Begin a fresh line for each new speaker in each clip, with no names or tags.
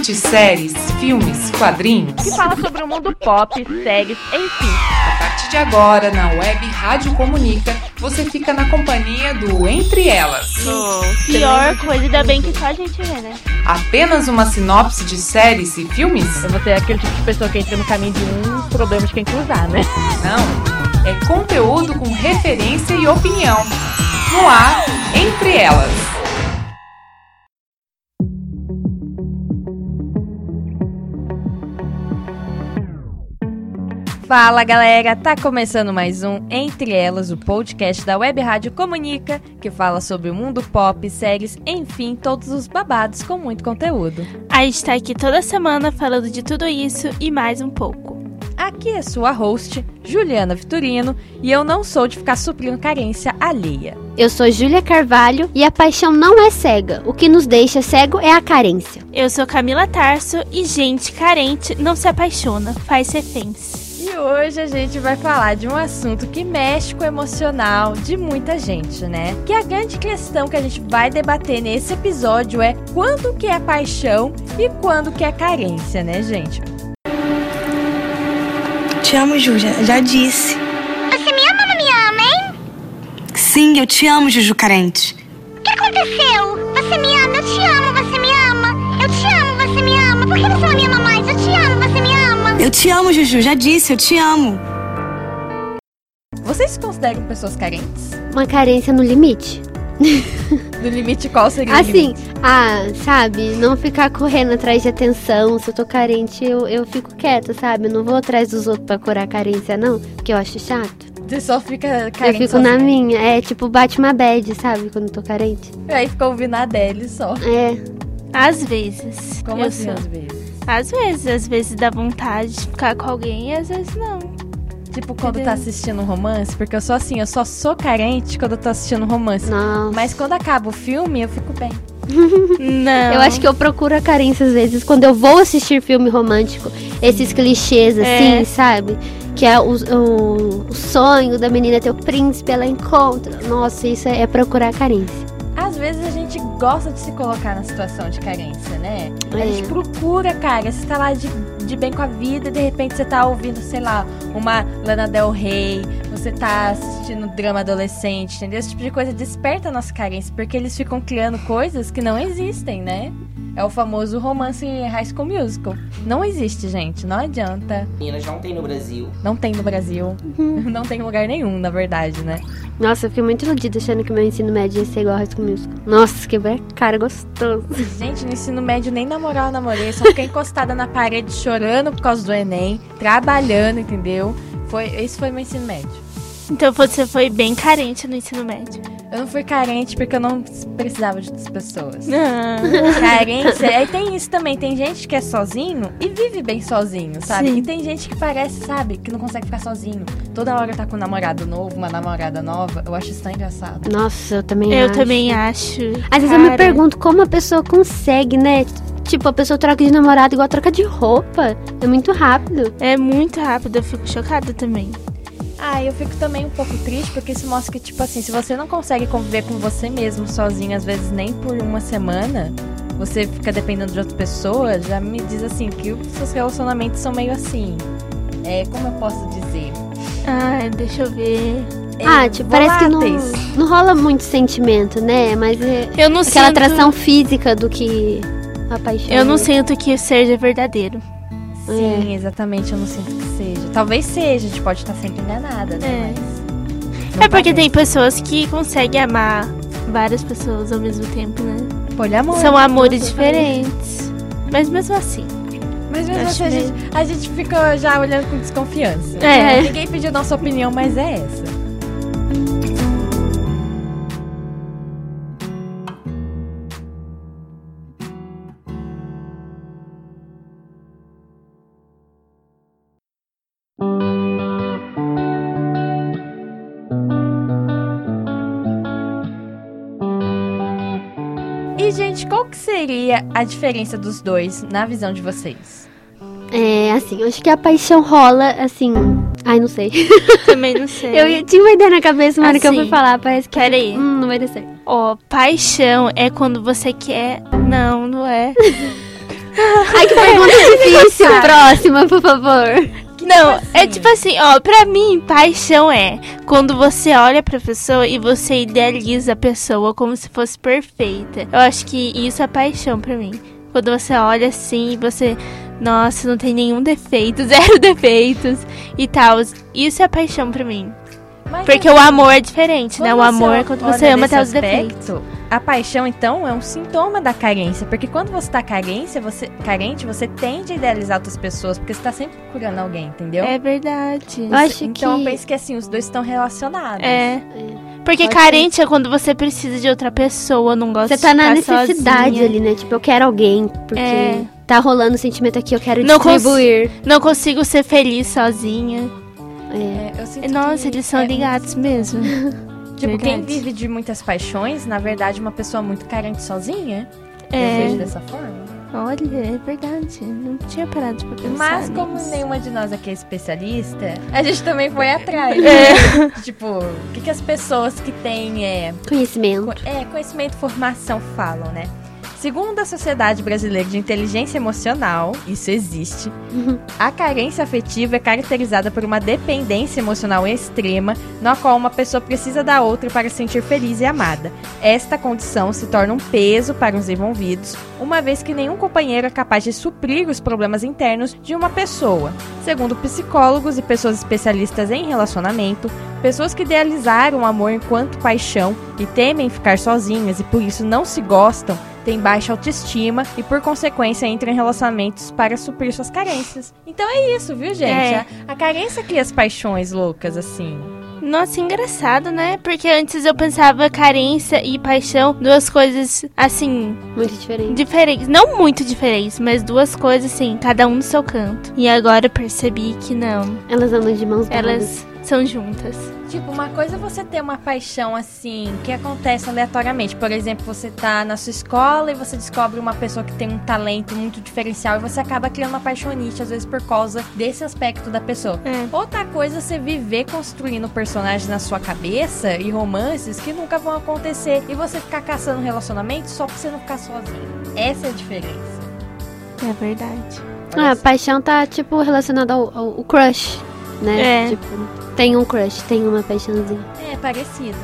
discute séries, filmes, quadrinhos.
Que fala sobre o mundo pop, séries, enfim.
A partir de agora, na web Rádio Comunica, você fica na companhia do Entre Elas.
Pior coisa, ainda bem que só a gente vê, né?
Apenas uma sinopse de séries e filmes?
Eu vou ser aquele tipo de pessoa que entra no caminho de um problema de quem cruzar, né?
Não. É conteúdo com referência e opinião. No ar, Entre Elas.
Fala galera, tá começando mais um Entre Elas, o podcast da Web Rádio Comunica, que fala sobre o mundo pop, séries, enfim, todos os babados com muito conteúdo.
A gente tá aqui toda semana falando de tudo isso e mais um pouco.
Aqui é sua host, Juliana Vitorino, e eu não sou de ficar suprindo carência alheia.
Eu sou Júlia Carvalho e a paixão não é cega. O que nos deixa cego é a carência.
Eu sou Camila Tarso e gente carente não se apaixona, faz reféns.
E hoje a gente vai falar de um assunto que mexe com o emocional de muita gente, né? Que a grande questão que a gente vai debater nesse episódio é quando que é paixão e quando que é carência, né, gente?
Te amo, Ju, já, já disse.
Você me ama ou não me ama, hein?
Sim, eu te amo, Juju Carente.
O que aconteceu? Você me ama, eu te amo, você me ama. Eu te amo, você me ama. Por que você não me ama mais? Eu te amo,
Juju, já disse, eu te amo.
Vocês se consideram pessoas carentes?
Uma carência no limite.
Do limite qual seria o
Assim,
limite?
ah, sabe? Não ficar correndo atrás de atenção. Se eu tô carente, eu, eu fico quieta, sabe? Eu não vou atrás dos outros pra curar a carência, não. Porque eu acho chato.
Você só fica carente
eu fico na minha. É tipo, bate uma bad, sabe? Quando eu tô carente.
Aí fica ouvindo a Adele só.
É.
Às vezes.
Como
eu
assim,
sou.
às vezes?
Às vezes, às vezes dá vontade de ficar com alguém e às vezes não.
Tipo, quando
Entendeu?
tá assistindo um romance, porque eu sou assim, eu só sou carente quando eu tô assistindo um romance.
Nossa.
Mas quando acaba o filme, eu fico bem.
Não.
Eu acho que eu procuro a carência às vezes quando eu vou assistir filme romântico. Esses clichês assim,
É.
sabe? Que é o, o, o sonho da menina ter o príncipe, ela encontra. Nossa, isso é, é procurar a carência.
Às vezes a gente gosta de se colocar na situação de carência, né? A
É.
gente procura, cara. Você tá lá de, de bem com a vida e de repente você tá ouvindo, sei lá, uma Lana Del Rey, você tá assistindo drama adolescente, entendeu? Esse tipo de coisa desperta a nossa carência, porque eles ficam criando coisas que não existem, né? É o famoso romance High School Musical. Não existe, gente. Não adianta.
Meninas não tem no Brasil.
Não tem no Brasil. Não tem em lugar nenhum, na verdade, né?
Nossa, eu fiquei muito iludida achando que meu ensino médio ia ser igual ao High School Musical. Nossa, que cara gostoso.
Gente, no ensino médio nem namorar eu namorei, só fiquei encostada na parede chorando por causa do Enem, trabalhando, entendeu? Foi, esse foi meu ensino médio.
Então você foi bem carente no ensino médio.
Eu não fui carente porque eu não precisava de outras pessoas.
Não.
Carência, aí tem isso também, tem gente que é sozinho e vive bem sozinho, sabe?
Sim.
E tem gente que parece, sabe, que não consegue ficar sozinho. Toda hora tá com um namorado novo, uma namorada nova, eu acho isso tão engraçado.
Nossa, eu também
Eu
acho.
também acho.
Às vezes eu me
Cara,
pergunto como a pessoa consegue, né? Tipo, a pessoa troca de namorado igual troca de roupa. É muito rápido.
É muito rápido, eu fico chocada também.
Ah, eu fico também um pouco triste porque isso mostra que, tipo assim, se você não consegue conviver com você mesmo sozinho, às vezes nem por uma semana, você fica dependendo de outra pessoa, já me diz assim que os seus relacionamentos são meio assim. É, como eu posso dizer?
Ai, deixa eu ver.
É,
ah, tipo, parece que não, não rola muito sentimento, né? Mas é
Eu não
aquela
sinto.
atração física do que a paixão.
Eu não sinto que seja verdadeiro.
Sim, exatamente, eu não sinto que seja. Talvez seja, a gente pode estar sempre enganada, né?
É.
Mas
É porque tem pessoas que conseguem amar várias pessoas ao mesmo tempo, né?
poliamor.
São amores diferentes. Mas mesmo assim.
Mas mesmo assim, a gente, a gente fica já olhando com desconfiança.
É.
Ninguém pediu nossa opinião, mas é essa. E, gente, qual que seria a diferença dos dois na visão de vocês?
É, assim, eu acho que a paixão rola, assim. Ai, não sei.
Também não sei.
Eu tinha uma ideia na cabeça, mas hora que eu fui
Assim,
falar, parece que.
peraí.
Hum, não vai dar certo.
Ó, paixão é quando você quer. Não, não é.
Ai, que pergunta difícil. Próxima, por favor.
Não, é tipo assim, ó, pra mim, paixão é quando você olha pra pessoa e você idealiza a pessoa como se fosse perfeita. Eu acho que isso é paixão pra mim. Quando você olha assim e você, nossa, não tem nenhum defeito, zero defeitos e tal. Isso é paixão pra mim.
Mas
Porque
assim,
o amor é diferente, né? O amor é
você
quando você ama até os defeitos.
A paixão, então, é um sintoma da carência. Porque quando você tá carência, você, carente, você tende a idealizar outras pessoas. Porque você tá sempre procurando alguém, entendeu?
É verdade.
Eu acho
então
que-
eu penso que assim, os dois estão relacionados.
É. Porque
Pode
carente é quando você precisa de outra pessoa, não gosta
Você tá
de
na necessidade
sozinha.
ali, né? Tipo, eu quero alguém, porque
É.
tá rolando um sentimento aqui, eu quero
Não cons-
distribuir.
Não consigo ser feliz sozinha.
É.
É, eu
Nossa, eles são
é
ligados mesmo.
Tipo, quem vive de muitas paixões, na verdade, é uma pessoa muito carente sozinha. Eu
É.
vejo dessa forma.
Olha, é verdade. Não tinha parado pra pensar.
Mas como
nisso.
nenhuma de nós aqui é especialista, a gente também foi atrás.
É.
né? tipo, o que, que as pessoas que têm é,
Conhecimento.
co- é, conhecimento e formação falam, né? Segundo a Sociedade Brasileira de Inteligência Emocional, isso existe, a carência afetiva é caracterizada por uma dependência emocional extrema, na qual uma pessoa precisa da outra para se sentir feliz e amada. Esta condição se torna um peso para os envolvidos, uma vez que nenhum companheiro é capaz de suprir os problemas internos de uma pessoa. Segundo psicólogos e pessoas especialistas em relacionamento, pessoas que idealizaram o amor enquanto paixão e temem ficar sozinhas e por isso não se gostam, têm baixa autoestima e, por consequência, entram em relacionamentos para suprir suas carências. Então é isso, viu, gente?
É.
A, a carência cria as paixões loucas, assim.
Nossa, engraçado, né? Porque antes eu pensava carência e paixão, duas coisas assim,
Muito diferente.
diferentes. Não muito diferentes, mas duas coisas assim, cada um no seu canto. E agora eu percebi que não.
Elas andam de mãos dadas.
Elas são juntas.
Tipo, uma coisa é você ter uma paixão assim, que acontece aleatoriamente. Por exemplo, você tá na sua escola e você descobre uma pessoa que tem um talento muito diferencial e você acaba criando uma paixonite, às vezes por causa desse aspecto da pessoa.
É.
Outra coisa é você viver construindo personagens na sua cabeça e romances que nunca vão acontecer e você ficar caçando relacionamentos só pra você não ficar sozinho. Essa é a diferença.
É verdade.
Ah, a paixão tá, tipo, relacionada ao, ao- ao crush, né?
É.
Tipo, tem um crush, tem uma paixãozinha.
É parecido.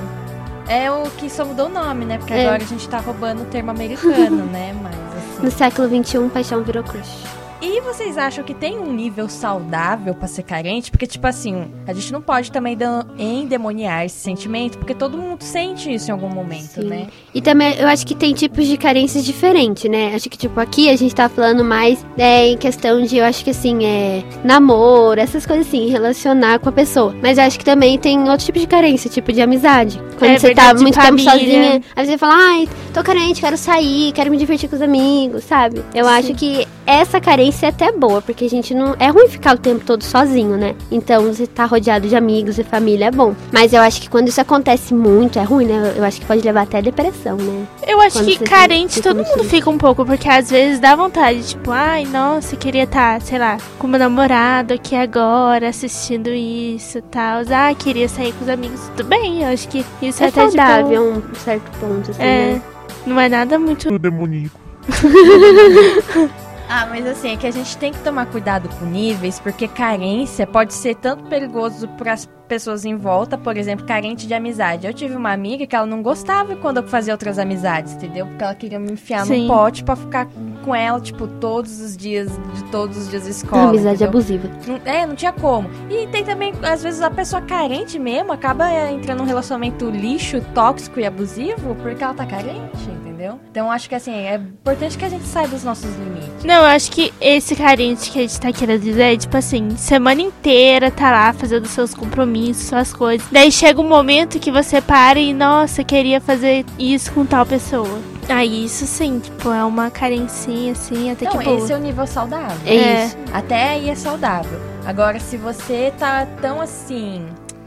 É o que só mudou o nome, né? Porque
É.
agora a gente tá roubando o termo americano, né? Mas assim.
No século XXI, paixão virou crush.
E vocês acham que tem um nível saudável pra ser carente? Porque, tipo assim, a gente não pode também endemoniar esse sentimento, porque todo mundo sente isso em algum momento,
Sim.
né?
E também, eu acho que tem tipos de carências diferentes, né? Acho que, tipo, aqui a gente tá falando mais é, em questão de, eu acho que, assim, é namoro, essas coisas assim, relacionar com a pessoa. Mas eu acho que também tem outro tipo de carência, tipo de amizade. Quando
É
você
verdade,
tá muito tempo sozinha, aí você fala, ai, tô carente, quero sair, quero me divertir com os amigos, sabe? Eu acho que essa carência é até boa, porque a gente não. É ruim ficar o tempo todo sozinho, né? Então, você tá rodeado de amigos e família é bom. Mas eu acho que quando isso acontece muito, é ruim, né? Eu acho que pode levar até depressão, né?
Eu acho
Quando
que carente
fica
todo mundo fica um pouco, porque às vezes dá vontade, tipo, ai, nossa, eu queria estar, sei lá, com meu namorado aqui agora, assistindo isso e tal. Ah, queria sair com os amigos. Tudo bem, eu acho que isso é,
É
até
saudável
tipo,
a um certo ponto, assim,
É,
né?
não é nada muito.
demoníaco.
Ah, mas assim, é que a gente tem que tomar cuidado com níveis, porque carência pode ser tanto perigoso para as pessoas em volta, por exemplo, carente de amizade. Eu tive uma amiga que ela não gostava quando eu fazia outras amizades, entendeu? Porque ela queria me enfiar
Sim.
no pote pra ficar com ela, tipo, todos os dias, de todos os dias da escola.
amizade
entendeu?
abusiva.
É, não tinha como. E tem também, às vezes, a pessoa carente mesmo acaba é, entrando num relacionamento lixo, tóxico e abusivo porque ela tá carente, entendeu? Então, acho que assim, é importante que a gente saiba os nossos limites.
Não, eu acho que esse carente que a gente tá querendo dizer é, tipo assim, semana inteira tá lá fazendo seus compromissos, suas coisas. Daí chega um momento que você para e, nossa, queria fazer isso com tal pessoa. Aí isso sim, tipo, é uma carencinha, assim, até
Então,
que boa.
esse é o nível saudável.
É,
É.
isso.
Até aí é saudável. Agora, se você tá tão assim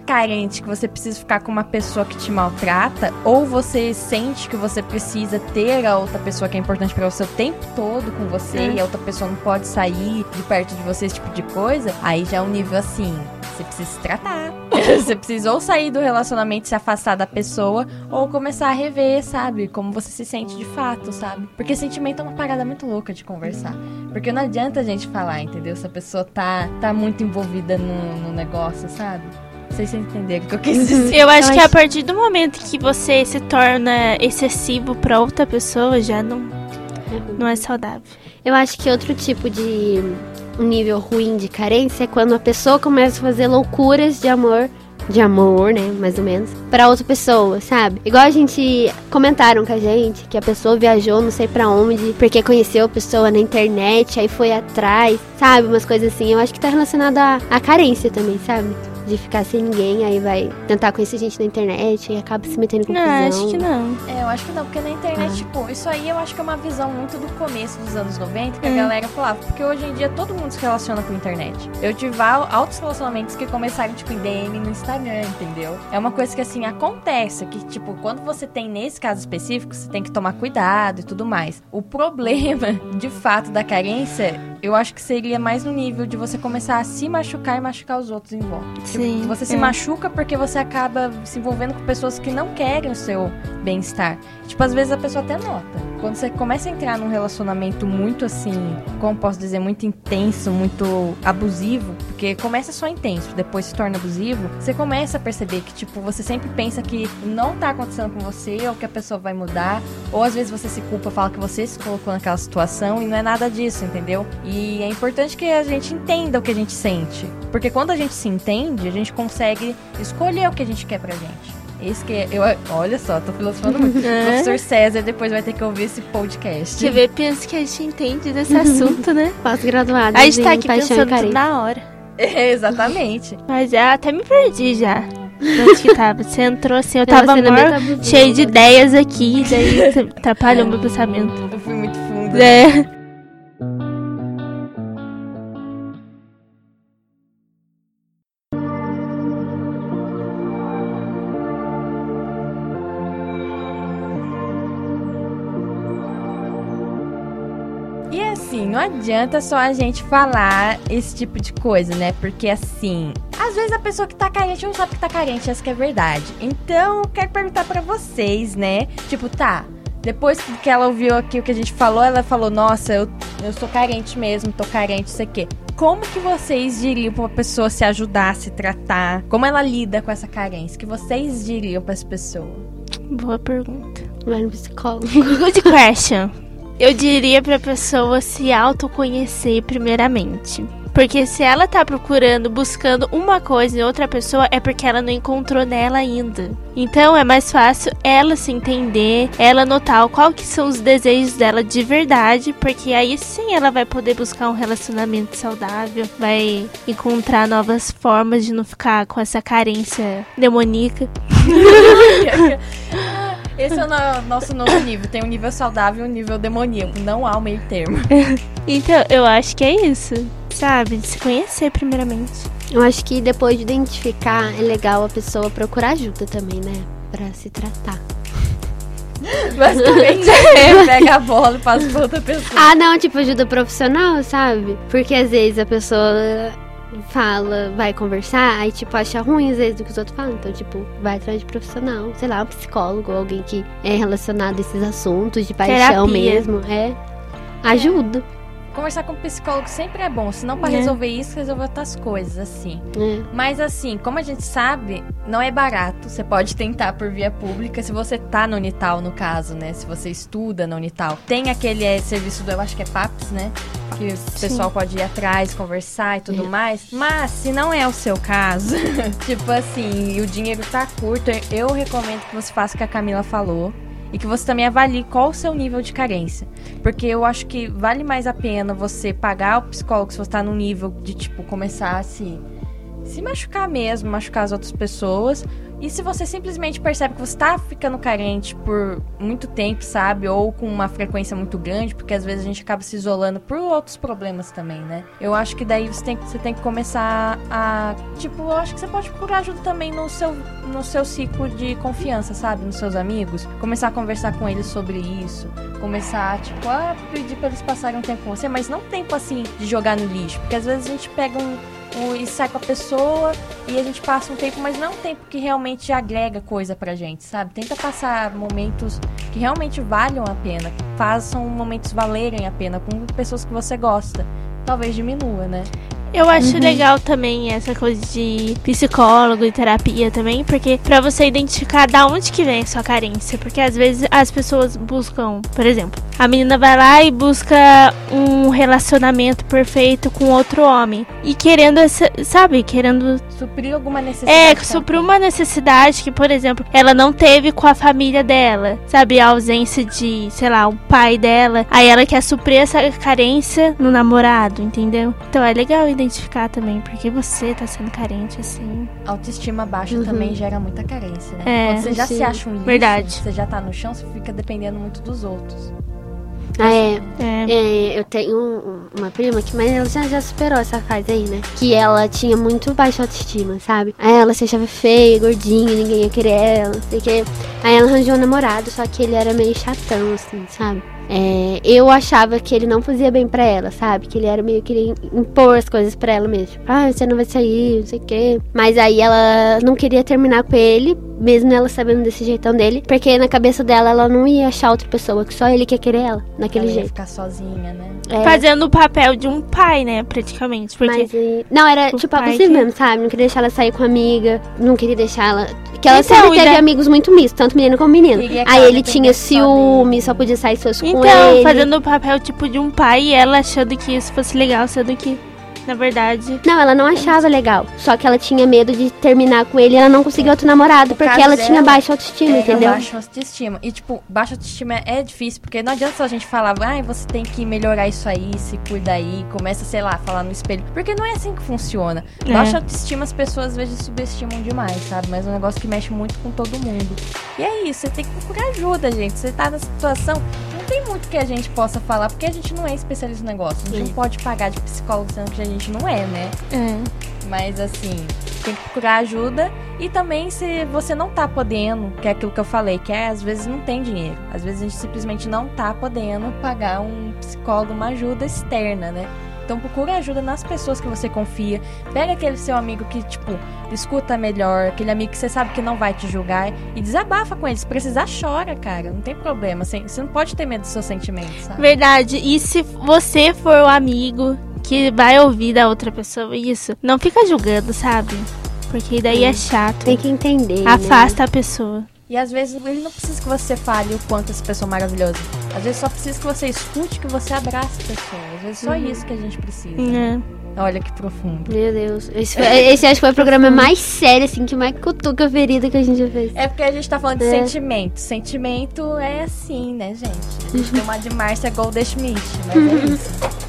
carente que você precisa ficar com uma pessoa que te maltrata, ou você sente que você precisa ter a outra pessoa que é importante pra você o tempo todo com você
É.
e a outra pessoa não pode sair de perto de você, esse tipo de coisa, aí já é um nível assim, você precisa se tratar. você precisa ou sair do relacionamento, se afastar da pessoa, ou começar a rever, sabe? Como você se sente de fato, sabe? Porque sentimento é uma parada muito louca de conversar. Porque não adianta a gente falar, entendeu? Se a pessoa tá, tá muito envolvida no, no negócio, sabe? Vocês entenderam o que eu quis dizer.
Eu acho que a partir do momento que você se torna excessivo pra outra pessoa, já não, não é saudável.
Eu acho que outro tipo de um nível ruim de carência é quando a pessoa começa a fazer loucuras de amor. De amor, né? Mais ou menos. Pra outra pessoa, sabe? Igual a gente comentaram com a gente que a pessoa viajou não sei pra onde, porque conheceu a pessoa na internet, aí foi atrás, sabe? Umas coisas assim. Eu acho que tá relacionado à, à carência também, sabe? De ficar sem ninguém, aí vai tentar conhecer gente na internet e acaba se metendo em
Não, acho que não.
É, eu acho que não, porque na internet,
Ah.
tipo, isso aí eu acho que é uma visão muito do começo dos anos 90 que a
Hum.
galera falava. Porque hoje em dia todo mundo se relaciona com a internet. Eu tive al- altos relacionamentos que começaram, tipo, em DM no Instagram, entendeu? É uma coisa que, assim, acontece. Que, tipo, quando você tem, nesse caso específico, você tem que tomar cuidado e tudo mais. O problema, de fato, da carência, eu acho que seria mais no nível de você começar a se machucar e machucar os outros em volta. Tipo,
Sim.
você se
é.
machuca porque você acaba se envolvendo com pessoas que não querem o seu bem-estar. Tipo, às vezes a pessoa até nota. Quando você começa a entrar num relacionamento muito assim, como posso dizer, muito intenso, muito abusivo, porque começa só intenso, depois se torna abusivo, você começa a perceber que, tipo, você sempre pensa que não tá acontecendo com você, ou que a pessoa vai mudar, ou às vezes você se culpa, fala que você se colocou naquela situação e não é nada disso, entendeu? E é importante que a gente entenda o que a gente sente. Porque quando a gente se entende, a gente consegue escolher o que a gente quer pra gente. Esse que é, eu, olha só, tô filosofando muito. O
É.
professor César depois vai ter que ouvir esse podcast.
Quer ver, penso que a gente entende desse assunto, né?
Pós-graduada.
A gente tá aqui pensando na hora.
É, exatamente.
Mas já até me perdi já. Onde que tava? Você entrou assim, eu tava
abusivo.
cheio de ideias aqui, daí você atrapalhou meu pensamento.
Eu fui muito fundo.
É.
não adianta só a gente falar esse tipo de coisa, né? Porque assim, às vezes a pessoa que tá carente não sabe que tá carente, essa que é verdade. Então, eu quero perguntar pra vocês, né? Tipo, tá, depois que ela ouviu aqui o que a gente falou, ela falou: Nossa, eu, eu sou carente mesmo, tô carente, isso aqui. Como que vocês diriam pra uma pessoa se ajudar, se tratar? Como ela lida com essa carência? O que vocês diriam pra essa pessoa?
Boa pergunta.
Vai no psicólogo.
Good question. Eu diria pra pessoa se autoconhecer primeiramente. Porque se ela tá procurando, buscando uma coisa em outra pessoa, é porque ela não encontrou nela ainda. Então é mais fácil ela se entender, ela notar qual que são os desejos dela de verdade, porque aí sim ela vai poder buscar um relacionamento saudável, vai encontrar novas formas de não ficar com essa carência demoníaca.
Esse é o no- nosso novo nível. Tem um nível saudável e um nível demoníaco. Não há o meio termo.
Então, eu acho que é isso, sabe? De se conhecer primeiramente.
Eu acho que depois de identificar, é legal a pessoa procurar ajuda também, né? Pra se tratar.
Basicamente, é, pega a bola e passa pra outra pessoa.
Ah, não, tipo ajuda profissional, sabe? Porque às vezes a pessoa fala, vai conversar, aí tipo acha ruim às vezes do que os outros falam. Então, tipo, vai atrás de profissional, sei lá, um psicólogo, alguém que é relacionado a esses assuntos de paixão
Terapia.
mesmo. É. Ajuda.
Conversar com um psicólogo sempre é bom. Se não pra
É.
resolver isso, resolver outras coisas, assim.
É.
Mas assim, como a gente sabe, não é barato. Você pode tentar por via pública. Se você tá no Unital, no caso, né? Se você estuda no Unital. Tem aquele é, serviço do, eu acho que é PAPS, né? Que o pessoal pode ir atrás, conversar e tudo mais. Mas, se não é o seu caso, tipo assim, e o dinheiro tá curto, eu recomendo que você faça o que a Camila falou. E que você também avalie qual o seu nível de carência. Porque eu acho que vale mais a pena você pagar o psicólogo se você tá num nível de, tipo, começar a se, se machucar mesmo, machucar as outras pessoas. E se você simplesmente percebe que você tá ficando carente por muito tempo, sabe? Ou com uma frequência muito grande, porque às vezes a gente acaba se isolando por outros problemas também, né? Eu acho que daí você tem, que- você tem que começar a. Tipo, eu acho que você pode procurar ajuda também no seu, no seu ciclo de confiança, sabe? Nos seus amigos. Começar a conversar com eles sobre isso. Começar, tipo, a pedir pra eles passarem um tempo com você, mas não tempo assim de jogar no lixo. Porque às vezes a gente pega um e sai com a pessoa e a gente passa um tempo, mas não um tempo que realmente agrega coisa pra gente, sabe? Tenta passar momentos que realmente valham a pena, que façam momentos valerem a pena com pessoas que você gosta. Talvez diminua, né?
Eu acho legal também essa coisa de psicólogo e terapia também, porque pra você identificar da onde que vem a sua carência, porque às vezes as pessoas buscam, por exemplo, a menina vai lá e busca um relacionamento perfeito com outro homem e querendo essa, sabe, querendo
Suprir alguma necessidade.
é,
que ela
suprir uma necessidade que, por exemplo, ela não teve com a família dela, sabe? A ausência de, sei lá, o pai dela. Aí ela quer suprir essa carência no namorado, entendeu? Então é legal identificar também, porque você tá sendo carente, assim.
Autoestima baixa
Uhum.
também gera muita carência, né?
É,
Quando você já
sim.
se acha um lixo,
Verdade.
você já tá no chão, você fica dependendo muito dos outros.
Ah, é.
É.
É, eu tenho um- uma prima que, mas ela já, já superou essa fase aí, né? Que ela tinha muito baixa autoestima, sabe? Aí ela se achava feia, gordinha, ninguém ia querer ela, não sei o quê. Aí ela arranjou um namorado, só que ele era meio chatão, assim, sabe? É, eu achava que ele não fazia bem pra ela, sabe? Que ele era meio que impor as coisas pra ela mesmo. Ah, você não vai sair, não sei o quê. Mas aí ela não queria terminar com ele, mesmo ela sabendo desse jeitão dele. Porque na cabeça dela ela não ia achar outra pessoa, que só ele quer querer ela, daquele
ela ia
jeito.
ficar sozinha, né?
É.
Fazendo o papel de um pai, né, praticamente. Porque
Mas, e- não, era tipo abusivo
que-
mesmo, sabe? Não queria deixar ela sair com amiga, não queria deixar ela. Que ela
Então,
sempre teve
da-
amigos muito mistos, tanto menino como menino.
Que
Aí ele tinha
só
ciúme,
dele.
só podia sair se fosse com
Então,
ele.
fazendo o papel tipo de um pai e ela achando que isso fosse legal, sendo que, na verdade.
Não, ela não achava legal. Só que ela tinha medo de terminar com ele e ela não conseguia outro namorado,
O
porque ela
dela
tinha baixa autoestima,
É,
entendeu?
Baixa autoestima. E, tipo, baixa autoestima é, é difícil, porque não adianta só a gente falar, ai, você tem que melhorar isso aí, se cuida aí, começa, sei lá, a falar no espelho. Porque não é assim que funciona.
É.
Baixa autoestima as pessoas às vezes subestimam demais, sabe? Mas é um negócio que mexe muito com todo mundo. E é isso, você tem que procurar ajuda, gente. Você tá na situação, não tem muito que a gente possa falar, porque a gente não é especialista no negócio. A gente não pode pagar de psicólogo sendo que a gente não é, né?
É.
Mas assim, tem que procurar ajuda. E também se você não tá podendo, que é aquilo que eu falei, que é às vezes não tem dinheiro. Às vezes a gente simplesmente não tá podendo pagar um psicólogo, uma ajuda externa, né? Então procura ajuda nas pessoas que você confia. Pega aquele seu amigo que, tipo, escuta melhor, aquele amigo que você sabe que não vai te julgar e desabafa com ele. Se precisar, chora, cara. Não tem problema. Você você não pode ter medo dos seus sentimentos, sabe?
Verdade. E se você for o amigo que vai ouvir da outra pessoa isso, não fica julgando, sabe? Porque daí é chato.
Tem que entender. né?
Afasta a pessoa.
E às vezes ele não precisa que você fale o quanto essa pessoa é maravilhosa. Às vezes só precisa que você escute, que você abrace a pessoa. Às vezes só isso que a gente precisa.
É.
Olha que profundo.
Meu Deus. Esse, foi- esse acho que foi o programa mais sério, assim, que mais cutuca a ferida que a gente já fez.
É porque a gente tá falando de
É.
sentimento. Sentimento é assim, né, gente? A gente tem uma de Márcia Goldschmidt, mas é isso.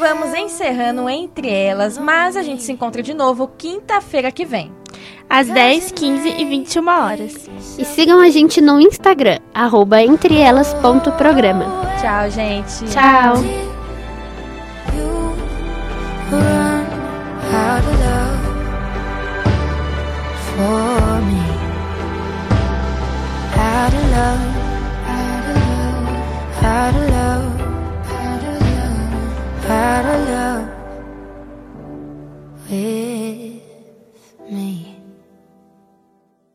vamos encerrando entre elas, mas a gente se encontra de novo quinta-feira que vem.
Às 10, 15 e 21 horas.
E sigam a gente no Instagram, arroba entreelas.programa.
Tchau, gente.
Tchau.